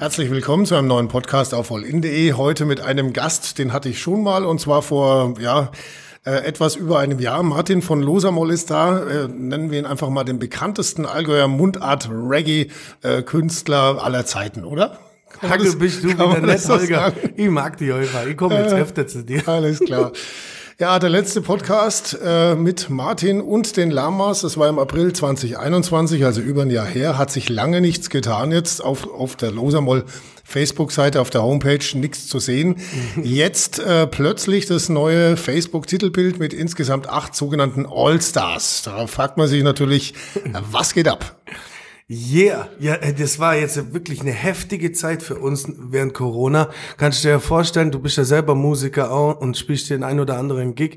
Herzlich willkommen zu einem neuen Podcast auf allin.de. Heute mit einem Gast, den hatte ich schon mal und zwar vor, ja, äh, etwas über einem Jahr. Martin von Losamol ist da. Äh, nennen wir ihn einfach mal den bekanntesten Allgäuer Mundart-Reggae-Künstler aller Zeiten, oder? Danke, bist du wieder nett, Holger. Ich mag die Holger. Ich komme jetzt äh, öfter zu dir. Alles klar. Ja, der letzte Podcast äh, mit Martin und den Lamas, das war im April 2021, also über ein Jahr her, hat sich lange nichts getan jetzt auf, auf der Losamol Facebook-Seite, auf der Homepage nichts zu sehen. Jetzt äh, plötzlich das neue Facebook-Titelbild mit insgesamt acht sogenannten All-Stars. Da fragt man sich natürlich, was geht ab? Yeah, ja, äh, das war jetzt wirklich eine heftige Zeit für uns während Corona. Kannst du dir vorstellen, du bist ja selber Musiker auch und spielst den ein oder anderen Gig.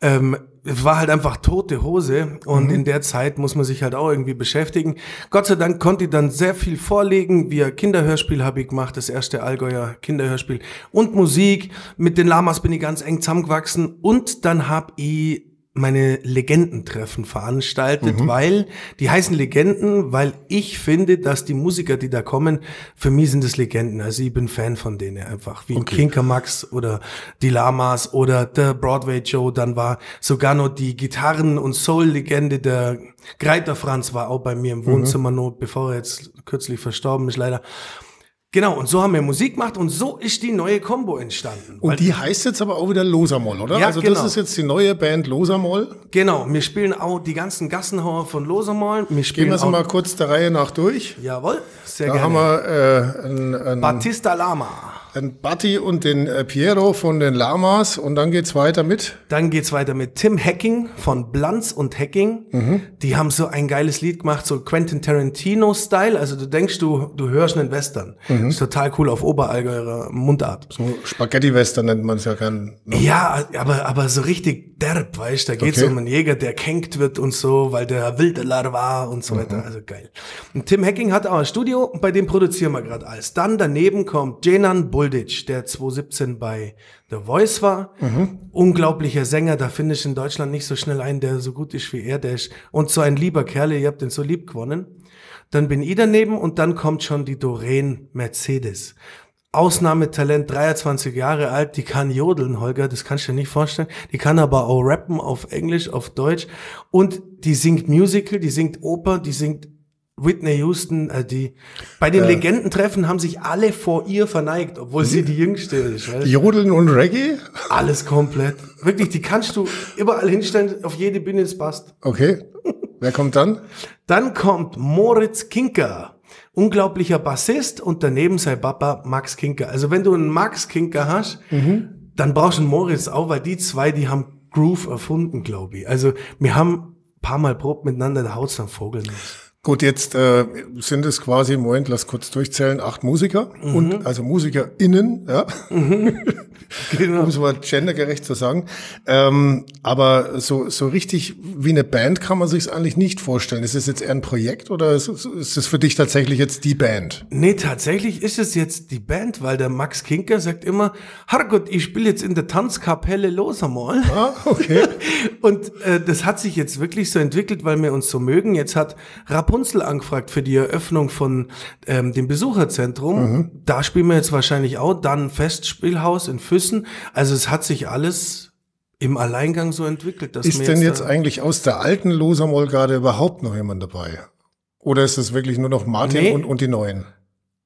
Ähm, es war halt einfach tote Hose und mhm. in der Zeit muss man sich halt auch irgendwie beschäftigen. Gott sei Dank konnte ich dann sehr viel vorlegen. Via Kinderhörspiel habe ich gemacht, das erste Allgäuer Kinderhörspiel und Musik. Mit den Lamas bin ich ganz eng zusammengewachsen und dann habe ich meine Legendentreffen veranstaltet, mhm. weil die heißen Legenden, weil ich finde, dass die Musiker, die da kommen, für mich sind es Legenden. Also ich bin Fan von denen einfach, wie okay. Kinker Max oder die Lamas oder der Broadway Joe. Dann war sogar noch die Gitarren- und Soul-Legende der Greiter Franz war auch bei mir im mhm. Wohnzimmer, mhm. noch bevor er jetzt kürzlich verstorben ist leider. Genau, und so haben wir Musik gemacht und so ist die neue Combo entstanden. Und die heißt jetzt aber auch wieder Losamoll, oder? Ja, also genau. das ist jetzt die neue Band Losamoll. Genau, wir spielen auch die ganzen Gassenhauer von Losamoll. Wir spielen Gehen wir es mal kurz der Reihe nach durch. Jawohl, sehr da gerne. Da haben wir äh, ein, ein Batista Lama den Batti und den äh, Piero von den Lamas und dann geht's weiter mit? Dann geht's weiter mit Tim Hacking von Blanz und Hacking. Mhm. Die haben so ein geiles Lied gemacht, so Quentin Tarantino-Style. Also du denkst, du, du hörst einen Western. Mhm. Ist total cool auf Oberallgäuer Mundart. So Spaghetti-Western nennt man es ja gern. Ne? Ja, aber, aber so richtig derb, weißt du. Da geht's okay. um einen Jäger, der kenkt wird und so, weil der Wildeler war und so mhm. weiter. Also geil. Und Tim Hacking hat auch ein Studio, bei dem produzieren wir gerade alles. Dann daneben kommt Jenan Bull Bulditsch, der 2017 bei The Voice war. Mhm. Unglaublicher Sänger, da finde ich in Deutschland nicht so schnell einen, der so gut ist wie er. Der ist, und so ein lieber Kerl, ihr habt den so lieb gewonnen. Dann bin ich daneben und dann kommt schon die Doreen Mercedes. Ausnahmetalent, 23 Jahre alt, die kann jodeln, Holger, das kannst du dir nicht vorstellen. Die kann aber auch rappen auf Englisch, auf Deutsch und die singt Musical, die singt Oper, die singt Whitney Houston, äh, die bei den äh, Legendentreffen haben sich alle vor ihr verneigt, obwohl sie die jüngste ist. Weißt? Jodeln und Reggae? Alles komplett. Wirklich, die kannst du überall hinstellen, auf jede Bühne es passt. Okay. Wer kommt dann? Dann kommt Moritz Kinker. Unglaublicher Bassist und daneben sein Papa Max Kinker. Also wenn du einen Max Kinker hast, mhm. dann brauchst du einen Moritz auch, weil die zwei, die haben Groove erfunden, glaube ich. Also wir haben paar Mal probt miteinander, der haut's dann Vogel nicht. Gut, jetzt äh, sind es quasi, Moment, lass kurz durchzählen, acht Musiker mhm. und also MusikerInnen, ja. Mhm. Genau. um es mal gendergerecht zu sagen. Ähm, aber so, so richtig wie eine Band kann man sich eigentlich nicht vorstellen. Ist es jetzt eher ein Projekt oder ist, ist es für dich tatsächlich jetzt die Band? Nee, tatsächlich ist es jetzt die Band, weil der Max Kinker sagt immer, Herrgott, ich spiele jetzt in der Tanzkapelle los einmal. Ah, okay. und äh, das hat sich jetzt wirklich so entwickelt, weil wir uns so mögen. Jetzt hat Rapport Rapunzel angefragt für die Eröffnung von ähm, dem Besucherzentrum. Mhm. Da spielen wir jetzt wahrscheinlich auch. Dann Festspielhaus in Füssen. Also es hat sich alles im Alleingang so entwickelt. Dass ist denn jetzt, jetzt eigentlich aus der alten Losermoll gerade überhaupt noch jemand dabei? Oder ist es wirklich nur noch Martin nee. und, und die Neuen?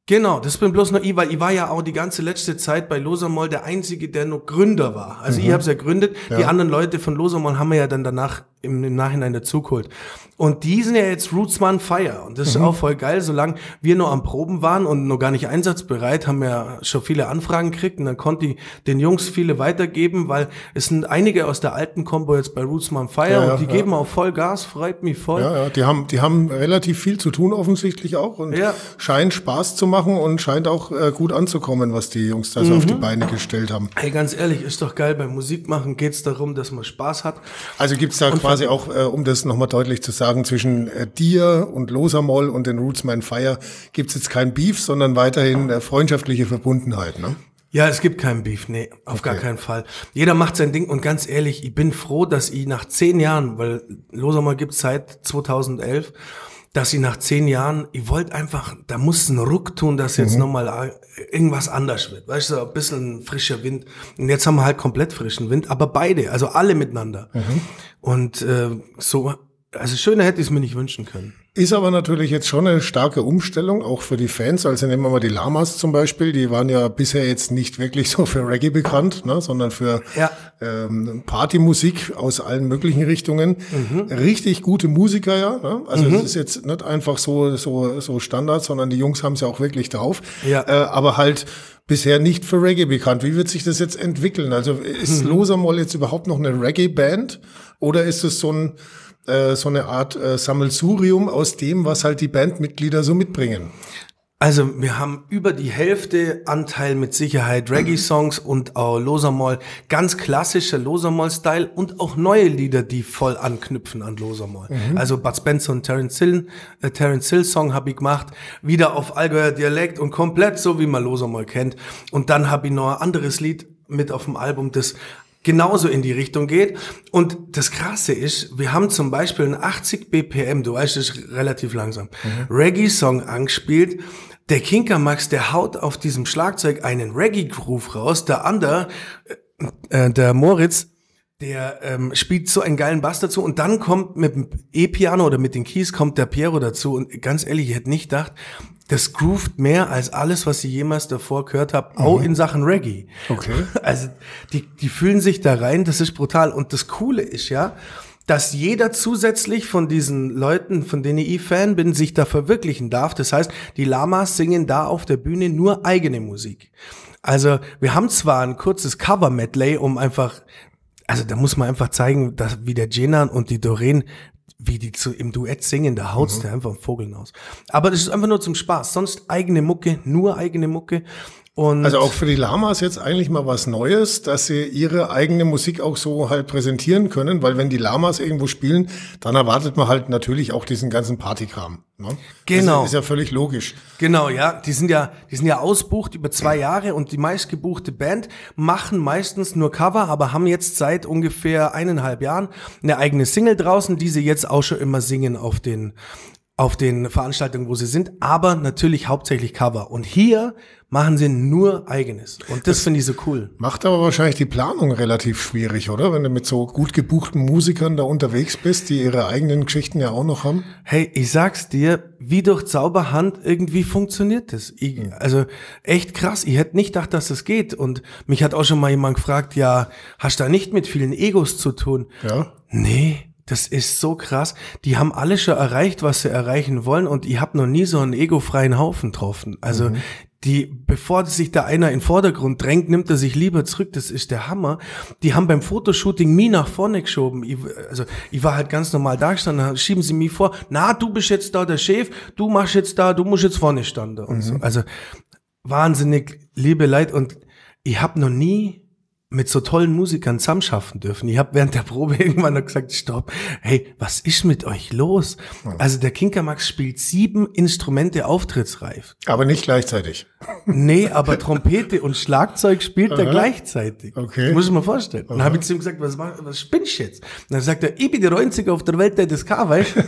Genau, das bin bloß noch ich, weil ich war ja auch die ganze letzte Zeit bei Losermoll der Einzige, der noch Gründer war. Also mhm. ich habe es ja gründet, ja. die anderen Leute von Losermoll haben wir ja dann danach im, im Nachhinein dazugeholt. Und die sind ja jetzt Rootsman Fire. Und das mhm. ist auch voll geil. Solange wir nur am Proben waren und noch gar nicht einsatzbereit, haben wir schon viele Anfragen gekriegt. Und dann konnte ich den Jungs viele weitergeben, weil es sind einige aus der alten Combo jetzt bei Rootsman Fire ja, und die ja. geben auch voll Gas, freut mich voll. Ja, ja, die haben, die haben relativ viel zu tun offensichtlich auch und ja. scheint Spaß zu machen und scheint auch äh, gut anzukommen, was die Jungs da so mhm. auf die mhm. Beine gestellt haben. Hey, ganz ehrlich, ist doch geil. Beim Musikmachen geht's darum, dass man Spaß hat. Also gibt's da und quasi auch, äh, um das nochmal deutlich zu sagen, zwischen äh, dir und Losamoll und den Rootsman Fire gibt's jetzt kein Beef, sondern weiterhin äh, freundschaftliche Verbundenheit, ne? Ja, es gibt keinen Beef, nee, auf okay. gar keinen Fall. Jeder macht sein Ding und ganz ehrlich, ich bin froh, dass ich nach zehn Jahren, weil Losamoll gibt's seit 2011, dass ich nach zehn Jahren, ich wollte einfach, da muss ein Ruck tun, dass jetzt mhm. nochmal irgendwas anders wird. Weißt du, ein bisschen frischer Wind. Und jetzt haben wir halt komplett frischen Wind, aber beide, also alle miteinander. Mhm. Und äh, so, also schöner hätte ich es mir nicht wünschen können. Ist aber natürlich jetzt schon eine starke Umstellung, auch für die Fans. Also nehmen wir mal die Lamas zum Beispiel, die waren ja bisher jetzt nicht wirklich so für Reggae bekannt, ne, sondern für ja. ähm, Partymusik aus allen möglichen Richtungen. Mhm. Richtig gute Musiker, ja. Ne? Also es mhm. ist jetzt nicht einfach so, so, so Standard, sondern die Jungs haben es ja auch wirklich drauf. Ja. Äh, aber halt bisher nicht für Reggae bekannt. Wie wird sich das jetzt entwickeln? Also ist mhm. Losamol jetzt überhaupt noch eine Reggae-Band oder ist es so ein äh, so eine Art äh, Sammelsurium aus dem, was halt die Bandmitglieder so mitbringen. Also wir haben über die Hälfte Anteil mit Sicherheit Reggae-Songs und auch Losamol, ganz klassischer Losamol-Style und auch neue Lieder, die voll anknüpfen an Losamol. Mhm. Also Bud Spencer und Terence Hill, äh, Terence Hill Song habe ich gemacht, wieder auf Allgäuer Dialekt und komplett so, wie man Losamol kennt. Und dann habe ich noch ein anderes Lied mit auf dem Album, das genauso in die Richtung geht. Und das Krasse ist, wir haben zum Beispiel einen 80 BPM, du weißt, das ist relativ langsam, mhm. Reggae-Song angespielt. Der Kinker Max, der haut auf diesem Schlagzeug einen Reggae-Groove raus. Der andere, äh, äh, der Moritz, der ähm, spielt so einen geilen Bass dazu und dann kommt mit dem E-Piano oder mit den Keys kommt der Piero dazu und ganz ehrlich, ich hätte nicht gedacht, das groovt mehr als alles, was ich jemals davor gehört habe, mhm. auch in Sachen Reggae. Okay. Also die, die fühlen sich da rein, das ist brutal. Und das Coole ist ja, dass jeder zusätzlich von diesen Leuten, von denen ich Fan bin, sich da verwirklichen darf. Das heißt, die Lamas singen da auf der Bühne nur eigene Musik. Also wir haben zwar ein kurzes Cover-Medley, um einfach also da muss man einfach zeigen, dass wie der Jenan und die Doreen wie die zu, im Duett singen, da haut's mhm. der einfach Vogeln aus. Aber das ist einfach nur zum Spaß. Sonst eigene Mucke, nur eigene Mucke. Und also auch für die Lamas jetzt eigentlich mal was Neues, dass sie ihre eigene Musik auch so halt präsentieren können, weil wenn die Lamas irgendwo spielen, dann erwartet man halt natürlich auch diesen ganzen Partykram. Ne? Genau. Das ist ja völlig logisch. Genau, ja. Die sind ja, die sind ja ausbucht über zwei Jahre und die meistgebuchte Band machen meistens nur Cover, aber haben jetzt seit ungefähr eineinhalb Jahren eine eigene Single draußen, die sie jetzt auch schon immer singen auf den auf den Veranstaltungen, wo sie sind, aber natürlich hauptsächlich Cover. Und hier machen sie nur eigenes. Und das, das finde ich so cool. Macht aber wahrscheinlich die Planung relativ schwierig, oder? Wenn du mit so gut gebuchten Musikern da unterwegs bist, die ihre eigenen Geschichten ja auch noch haben. Hey, ich sag's dir, wie durch Zauberhand irgendwie funktioniert das. Ich, also echt krass. Ich hätte nicht gedacht, dass das geht. Und mich hat auch schon mal jemand gefragt, ja, hast du da nicht mit vielen Egos zu tun? Ja. Nee, das ist so krass. Die haben alle schon erreicht, was sie erreichen wollen und ich habe noch nie so einen egofreien Haufen getroffen. Also mhm. die, bevor sich da einer in den Vordergrund drängt, nimmt er sich lieber zurück. Das ist der Hammer. Die haben beim Fotoshooting mich nach vorne geschoben. Ich, also ich war halt ganz normal da gestanden, schieben sie mich vor. Na, du bist jetzt da der Chef, du machst jetzt da, du musst jetzt vorne standen und mhm. so. Also wahnsinnig liebe Leid und ich habe noch nie mit so tollen Musikern zusammenschaffen dürfen. Ich habe während der Probe irgendwann noch gesagt, stopp, hey, was ist mit euch los? Ja. Also der Kinkermax spielt sieben Instrumente auftrittsreif. Aber nicht gleichzeitig. Nee, aber Trompete und Schlagzeug spielt er gleichzeitig. Okay. Das muss ich mir vorstellen. Aha. Dann habe ich zu ihm gesagt, was, was spinnst du jetzt? Und dann sagt er, ich bin der Einzige auf der Welt, der das kann, weißt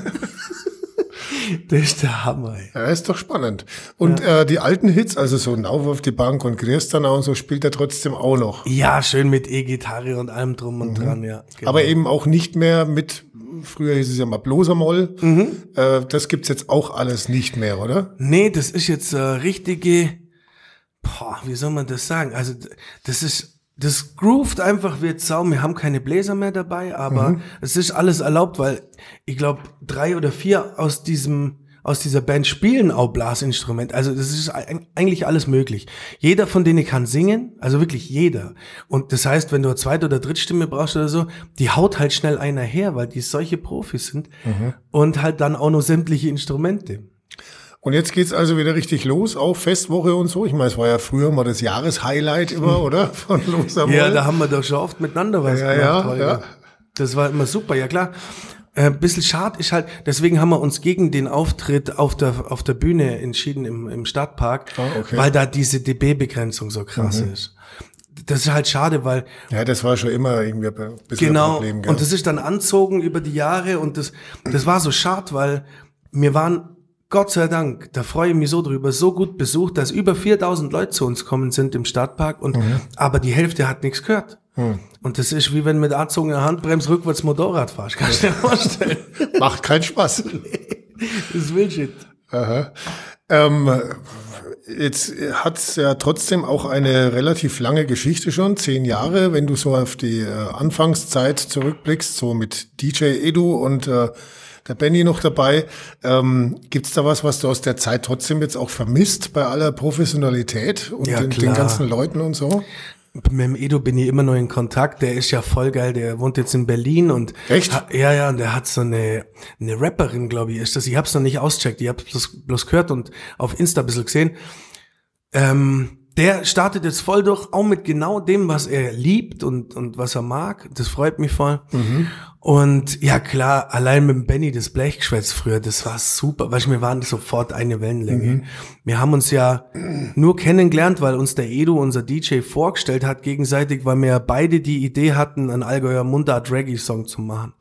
Das ist der Hammer. Ey. Ja, ist doch spannend. Und ja. äh, die alten Hits, also so Nauf auf die Bank und Griestanau und so, spielt er trotzdem auch noch. Ja, schön mit E-Gitarre und allem drum und mhm. dran, ja. Genau. Aber eben auch nicht mehr mit, früher hieß es ja mal Blosermoll. Mhm. Äh, das gibt's jetzt auch alles nicht mehr, oder? Nee, das ist jetzt äh, richtige, boah, wie soll man das sagen? Also, das ist das groovt einfach wie Sau. Wir haben keine Bläser mehr dabei, aber mhm. es ist alles erlaubt, weil ich glaube, drei oder vier aus diesem aus dieser Band spielen auch Blasinstrument. Also das ist eigentlich alles möglich. Jeder von denen kann singen, also wirklich jeder. Und das heißt, wenn du eine zweite oder Drittstimme brauchst oder so, die haut halt schnell einer her, weil die solche Profis sind mhm. und halt dann auch noch sämtliche Instrumente. Und jetzt geht's also wieder richtig los, auch Festwoche und so. Ich meine, es war ja früher mal das Jahreshighlight immer, oder? Von Los am Ja, da haben wir doch schon oft miteinander was ja, gemacht. Ja, ja. Das war immer super, ja klar. Äh, bisschen schade ist halt, deswegen haben wir uns gegen den Auftritt auf der, auf der Bühne entschieden im, im Stadtpark, oh, okay. weil da diese dB-Begrenzung so krass mhm. ist. Das ist halt schade, weil. Ja, das war schon immer irgendwie ein bisschen genau, ein Problem. Genau. Und das ist dann anzogen über die Jahre und das, das war so schade, weil wir waren Gott sei Dank, da freue ich mich so drüber, so gut besucht, dass über 4000 Leute zu uns kommen sind im Stadtpark und aber die Hälfte hat nichts gehört. Und das ist wie wenn mit angezogener Handbremse rückwärts Motorrad fahrst, kannst du dir vorstellen. Macht keinen Spaß. das ist Bullshit. Aha. Ähm, jetzt hat's ja trotzdem auch eine relativ lange Geschichte schon, zehn Jahre, wenn du so auf die äh, Anfangszeit zurückblickst, so mit DJ Edu und äh, der Benny noch dabei. Ähm, gibt's da was, was du aus der Zeit trotzdem jetzt auch vermisst bei aller Professionalität und Ja, den, den ganzen Leuten und so? Mit dem Edo bin ich immer noch in Kontakt. Der ist ja voll geil. Der wohnt jetzt in Berlin und Echt? Ha, ja, ja. Und der hat so eine eine Rapperin, glaube ich, ist das. Ich hab's noch nicht auscheckt. Ich hab's bloß, bloß gehört und auf Insta ein bisschen gesehen. Ähm, der startet jetzt voll durch, auch mit genau dem, was er liebt und, und was er mag. Das freut mich voll. Und ja, klar, allein mit Benny das Blechgeschwätz früher, das war super. Weißt du, wir waren sofort eine Wellenlänge. Wir haben uns ja nur kennengelernt, weil uns der Edu, unser DJ, vorgestellt hat gegenseitig, weil wir ja beide die Idee hatten, einen Allgäuer Mundart Reggae-Song zu machen.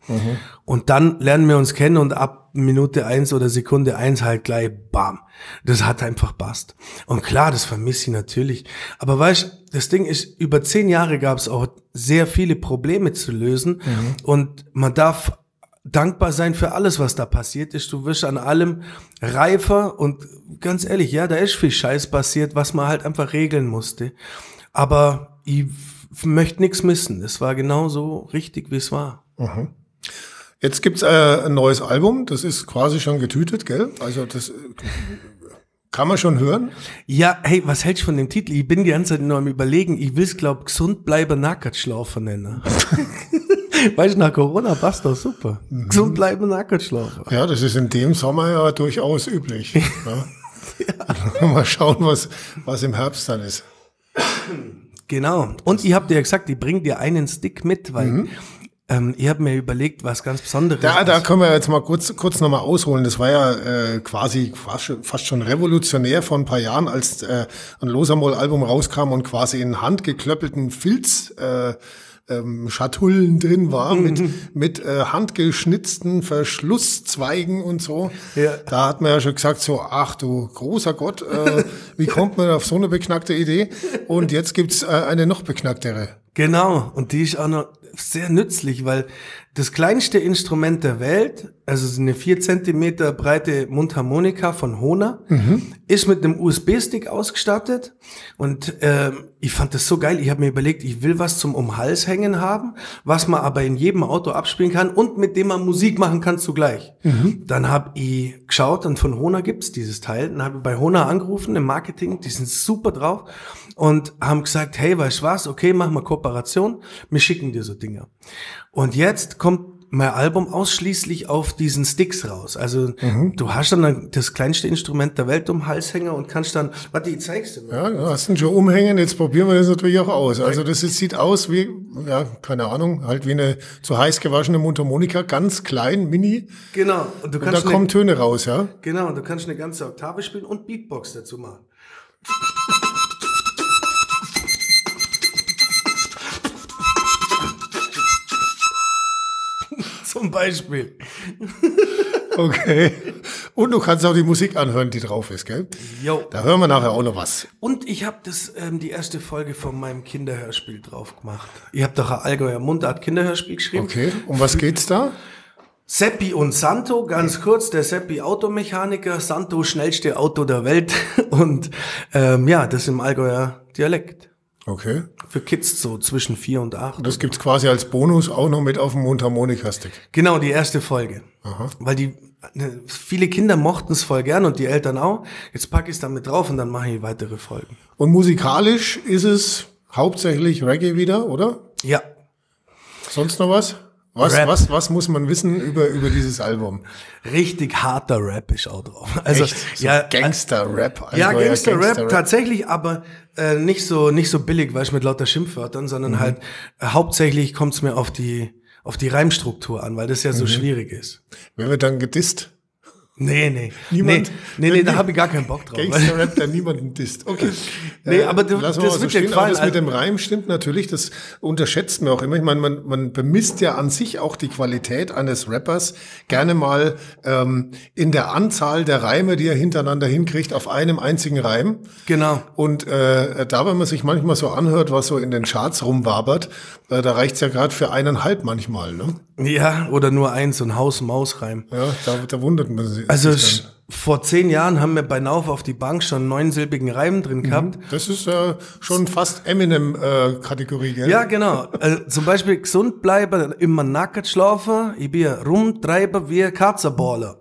Und dann lernen wir uns kennen und ab Minute eins oder Sekunde eins halt gleich bam. Das hat einfach passt. Und klar, das vermisse ich natürlich. Aber weißt, du, das Ding ist, über zehn Jahre gab es auch sehr viele Probleme zu lösen und man darf dankbar sein für alles, was da passiert ist. Du wirst an allem reifer und ganz ehrlich, ja, da ist viel Scheiß passiert, was man halt einfach regeln musste. Aber ich möchte nichts missen. Es war genau so richtig, wie es war. Jetzt gibt's äh, ein neues Album, das ist quasi schon getütet, gell? Also das äh, kann man schon hören. Ja, hey, was hältst du von dem Titel? Ich bin die ganze Zeit nur am überlegen, ich will's glaub gesund bleiben Nackertschlafen nennen. weißt du, nach Corona passt doch super. Gesund bleiben Nackertschlafen. Ja, das ist in dem Sommer ja durchaus üblich. ja. Mal schauen, was, was im Herbst dann ist. Genau. Und ich hab dir ja gesagt, ich bring dir einen Stick mit, weil ähm, ich hab mir überlegt, was ganz Besonderes. Da, da können wir jetzt mal kurz, kurz nochmal ausholen. Das war ja äh, quasi fast, schon- revolutionär vor ein paar Jahren, als äh, ein Losamol-Album rauskam und quasi in handgeklöppelten Filz äh, ähm, Schatullen drin war, mit, mit äh, handgeschnitzten Verschlusszweigen und so. Ja. Da hat man ja schon gesagt, so, ach du großer Gott, äh, wie kommt man auf so eine beknackte Idee? Und jetzt gibt's äh, eine noch beknacktere. Genau, und die ist auch noch sehr nützlich, weil das kleinste Instrument der Welt, also so eine vier Zentimeter breite Mundharmonika von Hona, ist mit einem USB-Stick ausgestattet. Und ähm, ich fand das so geil. Ich habe mir überlegt, ich will was zum um Hals hängen haben, was man aber in jedem Auto abspielen kann und mit dem man Musik machen kann zugleich. Dann habe ich geschaut und von Hona gibt's dieses Teil. Dann habe ich bei Hona angerufen im Marketing, die sind super drauf und haben gesagt, hey, weißt du was, okay, machen wir Kooperation, wir schicken dir so Dinger. Und jetzt kommt mein Album ausschließlich auf diesen Sticks raus. Also du hast dann das kleinste Instrument der Welt um Halshänger und kannst dann, warte, ich zeig's dir mal. Ja, du hast ihn schon umhängen, jetzt probieren wir das natürlich auch aus. Also das ist, sieht aus wie, ja, keine Ahnung, halt wie eine zu heiß gewaschene Mundharmonika, ganz klein, mini. Genau. Und du Und da kannst kommen eine, Töne raus, ja. genau, und du kannst eine ganze Oktave spielen und Beatbox dazu machen. Zum Beispiel. Okay. Und du kannst auch die Musik anhören, die drauf ist, gell? Jo. Da hören wir nachher auch noch was. Und ich habe das ähm, die erste Folge von meinem Kinderhörspiel drauf gemacht. Ihr habt doch ein Allgäuer Mundart Kinderhörspiel geschrieben. Okay. Um was geht's da? Seppi und Santo, ganz kurz, der Seppi Automechaniker, Santo schnellste Auto der Welt und ähm, ja, das im Allgäuer Dialekt. Okay. Für Kids so zwischen vier und acht. Das gibt's quasi als Bonus auch noch mit auf dem Mundharmonika-Stick. Genau, die erste Folge. Weil die ne, viele Kinder mochten es voll gern und die Eltern auch. Jetzt packe ich es damit drauf und dann mache ich weitere Folgen. Und musikalisch ist es hauptsächlich Reggae wieder, oder? Ja, Sonst noch was? Was, Rap. was, was muss man wissen über, über dieses Album? richtig harter Rap ist auch drauf. Also? So ja, Gangster-Rap. Ja, Gangster-Rap Gangster-Rap. tatsächlich, aber äh, nicht so nicht so billig, weil ich mit lauter Schimpfwörtern, sondern Mhm. halt äh, hauptsächlich kommt es mir auf die auf die Reimstruktur an, weil das ja Mhm. so schwierig ist. Wer wird dann gedisst? Nee, nee. Niemand- nee, nee, nee da habe ich gar keinen Bock drauf. Gangster-Rap, der niemanden disst. Okay. Nee, aber du- wir das so wird dir stehen. gefallen, Aber das mit dem Reim stimmt natürlich, das unterschätzt man auch immer. Ich meine, man, man bemisst ja an sich auch die Qualität eines Rappers gerne mal ähm, in der Anzahl der Reime, die er hintereinander hinkriegt, auf einem einzigen Reim. Genau. Und äh, da, wenn man sich manchmal so anhört, was so in den Charts rumwabert, äh, da reicht's ja gerade für eineinhalb manchmal. Ne? Ja, oder nur eins, so ein Haus-Maus-Reim. Ja, da, da wundert man sich. Also vor zehn Jahren haben wir bei Nauf auf die Bank schon neunsilbigen Reim drin gehabt. dann. Das ist äh, schon fast Eminem-Kategorie, gell? Ja, genau. Also zum Beispiel gesund bleiben, immer nackt schlafen, ich bin rumtreiben wie Katzenballer.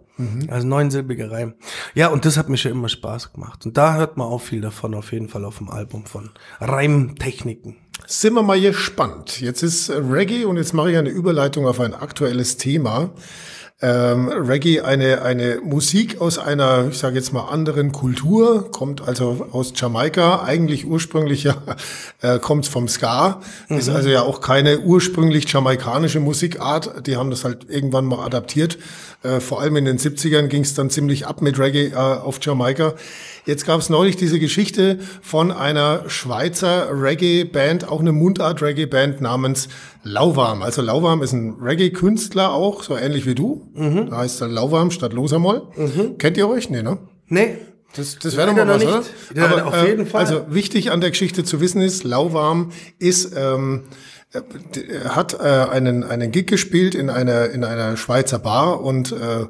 Also neunsilbiger Reim. Ja, und das hat mir schon immer Spaß gemacht. Und da hört man auch viel davon auf jeden Fall auf dem Album von Reimtechniken. Sind wir mal gespannt. Jetzt ist äh, Reggae und jetzt mache ich eine Überleitung auf ein aktuelles Thema. Ähm, Reggae, eine, eine Musik aus einer, ich sage jetzt mal, anderen Kultur, kommt also aus Jamaika, eigentlich ursprünglich ja, äh, kommt vom Ska, ist also ja auch keine ursprünglich jamaikanische Musikart, die haben das halt irgendwann mal adaptiert. Äh, vor allem in den 70ern ging es dann ziemlich ab mit Reggae äh, auf Jamaika. Jetzt gab es neulich diese Geschichte von einer Schweizer Reggae-Band, auch eine Mundart-Reggae-Band namens Lauwarm. Also Lauwarm ist ein Reggae-Künstler auch, so ähnlich wie du. Da heißt er Lauwarm statt Losamoll. Kennt ihr euch? Nee, ne? Nee, Das, das wäre doch mal was, oder? Ja, auf jeden Fall. Also wichtig an der Geschichte zu wissen ist, Lauwarm ist ähm, äh, hat äh, einen einen Gig gespielt in einer in einer Schweizer Bar und äh,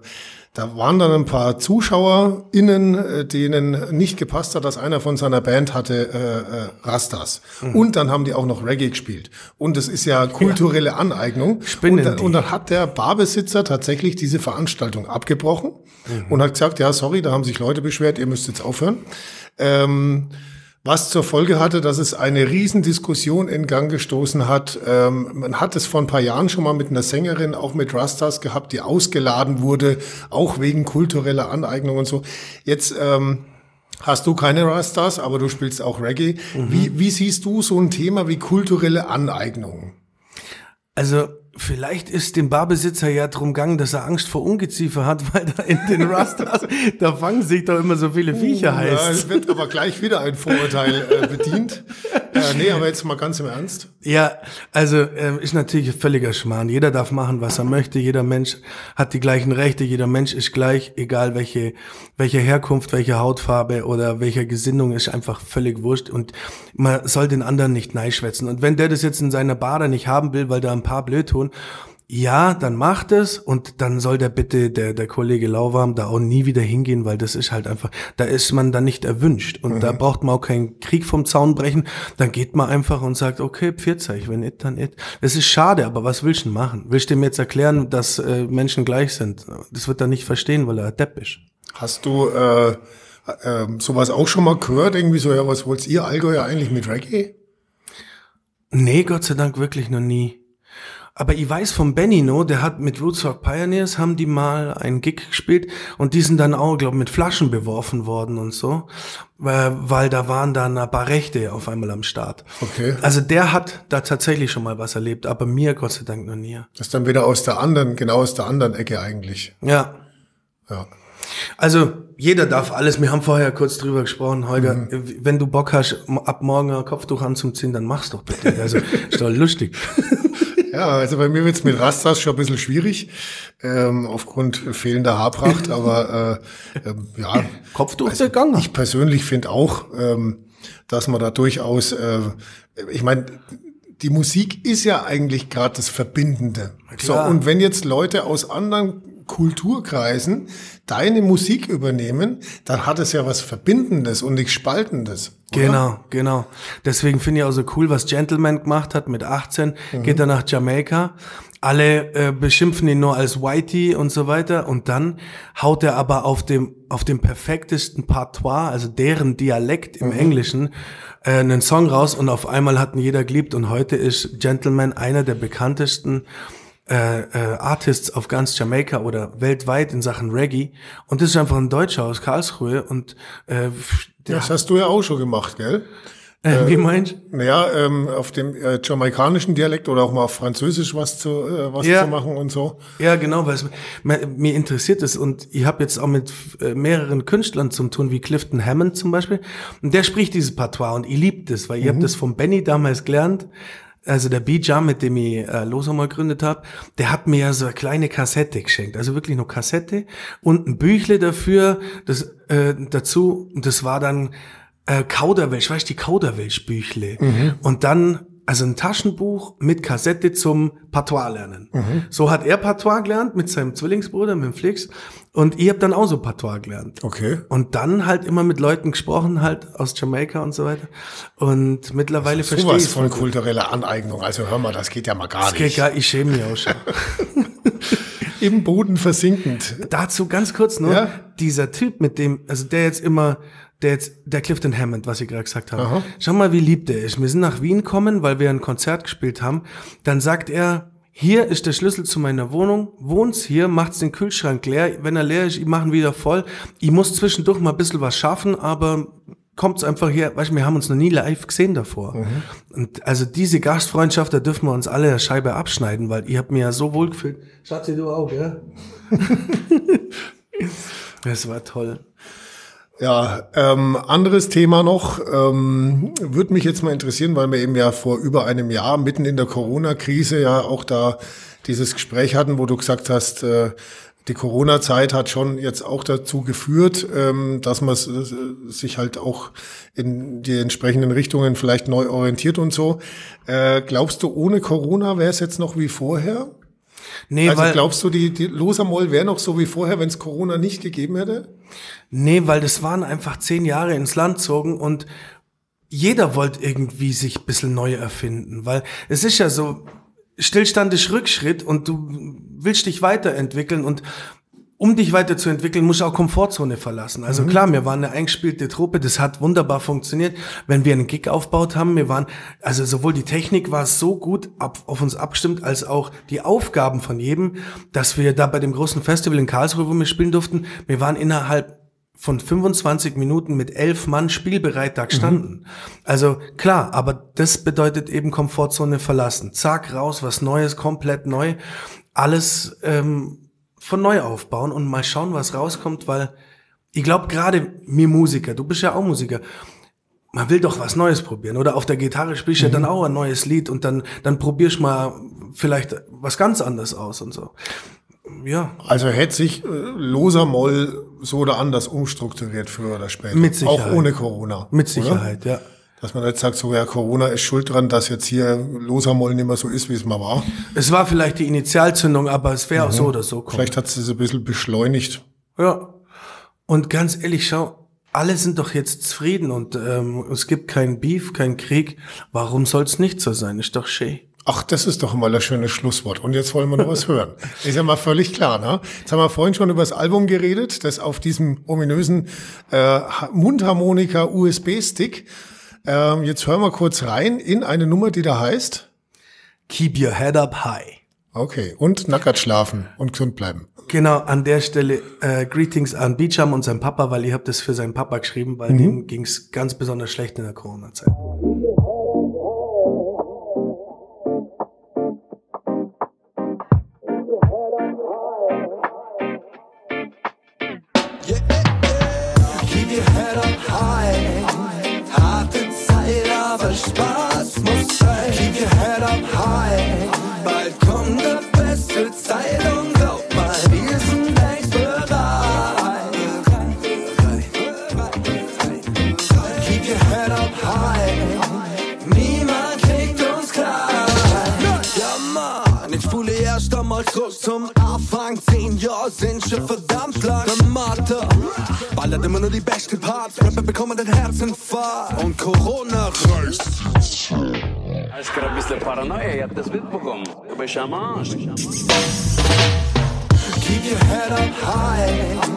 da waren dann ein paar ZuschauerInnen, äh, denen nicht gepasst hat, dass einer von seiner Band hatte äh, äh, Rastas. Mhm. Und dann haben die auch noch Reggae gespielt. Und das ist ja kulturelle Aneignung. Spinnen und, dann, und dann hat der Barbesitzer tatsächlich diese Veranstaltung abgebrochen Mhm. und hat gesagt, ja, sorry, da haben sich Leute beschwert, ihr müsst jetzt aufhören. Ähm, was zur Folge hatte, dass es eine Riesendiskussion in Gang gestoßen hat. Ähm, man hat es vor ein paar Jahren schon mal mit einer Sängerin, auch mit Rastas gehabt, die ausgeladen wurde, auch wegen kultureller Aneignung und so. Jetzt ähm, hast du keine Rastas, aber du spielst auch Reggae. Wie, wie siehst du so ein Thema wie kulturelle Aneignung? Also vielleicht ist dem Barbesitzer ja drum gegangen, dass er Angst vor Ungeziefer hat, weil da in den Rastas, da fangen sich doch immer so viele Viecher Ja, heißt. es wird aber gleich wieder ein Vorurteil äh, bedient. Äh, nee, aber jetzt mal ganz im Ernst. Ja, also ähm, ist natürlich völliger Schmarrn. Jeder darf machen, was er möchte. Jeder Mensch hat die gleichen Rechte. Jeder Mensch ist gleich, egal welche, welche Herkunft, welche Hautfarbe oder welcher Gesinnung, ist einfach völlig wurscht. Und man soll den anderen nicht neischwätzen. Und wenn der das jetzt in seiner Bar da nicht haben will, weil da ein paar blöd tun, ja, dann macht es und dann soll der bitte, der, der Kollege Lauwarm, da auch nie wieder hingehen, weil das ist halt einfach, da ist man dann nicht erwünscht und da braucht man auch keinen Krieg vom Zaun brechen, dann geht man einfach und sagt, okay, Pfirzeich, wenn it, dann it. Das ist schade, aber was willst du denn machen? Willst du ihm jetzt erklären, dass äh, Menschen gleich sind? Das wird er nicht verstehen, weil er Depp ist. Hast du äh, äh, sowas auch schon mal gehört? Irgendwie so, ja, was wollt ihr Allgäuer eigentlich mit Reggae? Nee, Gott sei Dank wirklich noch nie. Aber ich weiß vom Benino, der hat mit Rootsrock Pioneers, haben die mal einen Gig gespielt und die sind dann auch, glaube mit Flaschen beworfen worden und so, weil, weil da waren dann ein paar Rechte auf einmal am Start. Okay. Also der hat da tatsächlich schon mal was erlebt, aber mir Gott sei Dank noch nie. Das ist dann wieder aus der anderen, genau aus der anderen Ecke eigentlich. Ja. Ja. Also jeder darf alles. Wir haben vorher kurz drüber gesprochen, Holger. Wenn du Bock hast, ab morgen ein Kopftuch anzuziehen, dann mach's doch bitte. Also ist doch lustig. Ja, also bei mir wird's mit Rastas schon ein bisschen schwierig, ähm, aufgrund fehlender Haarpracht, aber äh, ähm, ja, Kopftuch ist gegangen. ich persönlich finde auch, ähm, dass man da durchaus, äh, ich meine, die Musik ist ja eigentlich gerade das Verbindende. So, und wenn jetzt Leute aus anderen Kulturkreisen deine Musik übernehmen, dann hat es ja was Verbindendes und nichts Spaltendes. oder? Genau, genau. Deswegen finde ich auch so cool, was Gentleman gemacht hat mit 18, geht er nach Jamaika. Alle äh, beschimpfen ihn nur als Whitey und so weiter und dann haut er aber auf dem auf dem perfektesten Patois, also deren Dialekt im Englischen, äh, einen Song raus und auf einmal hat ihn jeder geliebt und heute ist Gentleman einer der bekanntesten äh, äh, Artists auf ganz Jamaika oder weltweit in Sachen Reggae und das ist einfach ein Deutscher aus Karlsruhe und äh, der Das hast du ja auch schon gemacht, gell? Äh, wie meinst du? Naja, ähm, auf dem äh, jamaikanischen Dialekt oder auch mal auf Französisch was zu äh, was Ja. zu machen und so. Ja, genau, weil es, mir, interessiert es und ich habe jetzt auch mit äh, mehreren Künstlern zu tun, wie Clifton Hammond zum Beispiel, und der spricht dieses Patois und ich liebe das, weil ich hab das von Benny damals gelernt. Also der B-Jam, mit dem ich äh, Los einmal gegründet habe, der hat mir ja so eine kleine Kassette geschenkt. Also wirklich nur Kassette und ein Büchle dafür, das äh, dazu, und das war dann äh, Kauderwelsch, weißt du, die Kauderwelsch-Büchle. Und dann, also ein Taschenbuch mit Kassette zum Patois lernen. So hat er Patois gelernt mit seinem Zwillingsbruder, mit dem Flix. Und ich habe dann auch so Patois gelernt. Okay. Und dann halt immer mit Leuten gesprochen, halt aus Jamaika und so weiter. Und mittlerweile verstehe Sowas ich von kultureller Aneignung. Also hör mal, das geht ja mal gar Okay, nicht. gar, ich schäme mich auch schon. Im Boden versinkend. Dazu ganz kurz nur, Ja. dieser Typ mit dem, also der jetzt immer, der jetzt, der Clifton Hammond, was ich gerade gesagt habe. Aha. Schau mal, wie lieb der ist. Wir sind nach Wien gekommen, weil wir ein Konzert gespielt haben. Dann sagt er, hier ist der Schlüssel zu meiner Wohnung, wohnst hier, macht's den Kühlschrank leer. Wenn er leer ist, ich mache ihn wieder voll. Ich muss zwischendurch mal ein bisschen was schaffen, aber kommt's einfach her. Weißt du, wir haben uns noch nie live gesehen davor. Und also diese Gastfreundschaft, da dürfen wir uns alle eine Scheibe abschneiden, weil ich habe mir ja so wohl gefühlt. Schatzi, du auch, ja? Das war toll. Ja, ähm, anderes Thema noch, ähm, würde mich jetzt mal interessieren, weil wir eben ja vor über einem Jahr mitten in der Corona-Krise ja auch da dieses Gespräch hatten, wo du gesagt hast, äh, die Corona-Zeit hat schon jetzt auch dazu geführt, ähm, dass man sich halt auch in die entsprechenden Richtungen vielleicht neu orientiert und so. Äh, glaubst du, ohne Corona wäre es jetzt noch wie vorher? Nee, Also weil, glaubst du, die, die Losermoll wäre noch so wie vorher, wenn es Corona nicht gegeben hätte? nee, weil das waren einfach zehn Jahre ins Land zogen und jeder wollte irgendwie sich ein bisschen neu erfinden, weil es ist ja so, Stillstand ist Rückschritt und du willst dich weiterentwickeln und um dich weiterzuentwickeln, musst du auch Komfortzone verlassen. Also klar, wir waren eine eingespielte Truppe, das hat wunderbar funktioniert. Wenn wir einen Gig aufgebaut haben, wir waren, also sowohl die Technik war so gut ab, auf uns abgestimmt, als auch die Aufgaben von jedem, dass wir da bei dem großen Festival in Karlsruhe, wo wir spielen durften, wir waren innerhalb von 25 Minuten mit elf Mann spielbereit da gestanden. Also klar, aber das bedeutet eben Komfortzone verlassen. Zack, raus, was Neues, komplett neu. Alles ähm, von neu aufbauen und mal schauen, was rauskommt, weil ich glaube gerade mir Musiker, du bist ja auch Musiker, man will doch was Neues probieren. Oder auf der Gitarre spielst du ja dann auch ein neues Lied und dann, dann probierst mal vielleicht was ganz anderes aus und so. Ja, Also hätte sich äh, loser Moll so oder anders umstrukturiert früher oder später. Mit Sicherheit. Auch ohne Corona. mit oder? Sicherheit, ja. Dass man jetzt sagt, so ja, Corona ist schuld dran, dass jetzt hier loser Moll nicht mehr so ist, wie es mal war. Es war vielleicht die Initialzündung, aber es wäre auch so oder so kommen. Vielleicht hat es ein bisschen beschleunigt. Ja. Und ganz ehrlich, schau, alle sind doch jetzt zufrieden und ähm, es gibt keinen Beef, keinen Krieg. Warum soll's nicht so sein? Ist doch schön. Ach, das ist doch mal ein schönes Schlusswort. Und jetzt wollen wir noch was hören. Ist ja mal völlig klar, ne? Jetzt haben wir vorhin schon über das Album geredet, das auf diesem ominösen äh, Mundharmonika USB-Stick. Ähm, jetzt hören wir kurz rein in eine Nummer, die da heißt. Keep your head up high. Okay, und nackert schlafen und gesund bleiben. Genau, an der Stelle äh, Greetings an Beecham und seinem Papa, weil ich habe das für seinen Papa geschrieben, weil dem ging's ganz besonders schlecht in der Corona-Zeit. Habt das mitbekommen. Du bist am Arsch. Keep your head up high.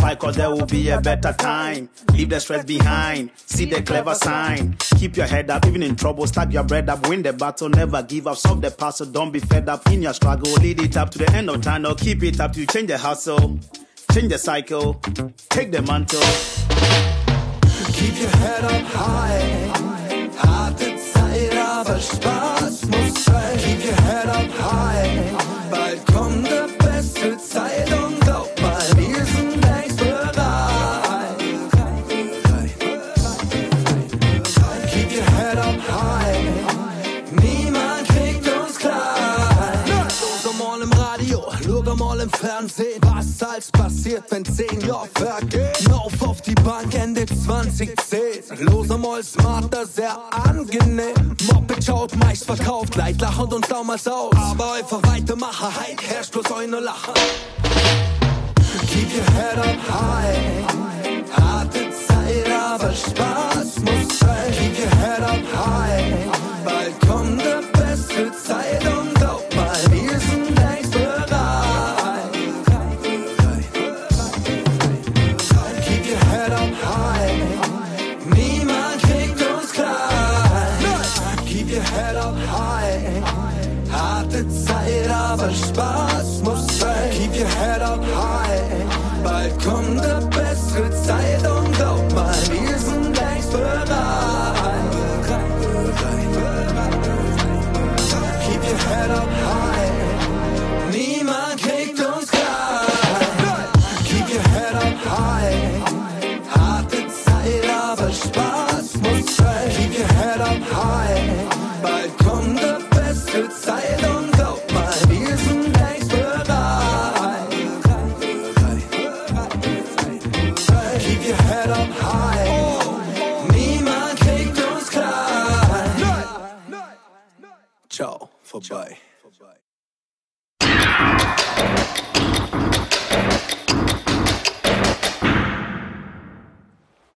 High, cause there will be a better time. Leave the stress behind, see the clever sign. Keep your head up, even in trouble, stack your bread up, win the battle, never give up, solve the puzzle, don't be fed up in your struggle. Lead it up to the end of or keep it up to change the hustle, change the cycle, take the mantle. Keep your head up high. Harte Zeit, aber Spaß muss sein. Keep your head up high. Im Fernsehen. Was als passiert, wenn zehn Jahre vergehen? Lauf auf die Bank Ende 2010. Los einmal smarter, sehr angenehm. Moped schaut meist verkauft, gleich lachend und damals aus. Aber einfach weitermachen, halt herrscht bloß eine Lache. Keep your head up high. Harte Zeit, aber Spaß muss sein. Keep your head up high. Your head up high.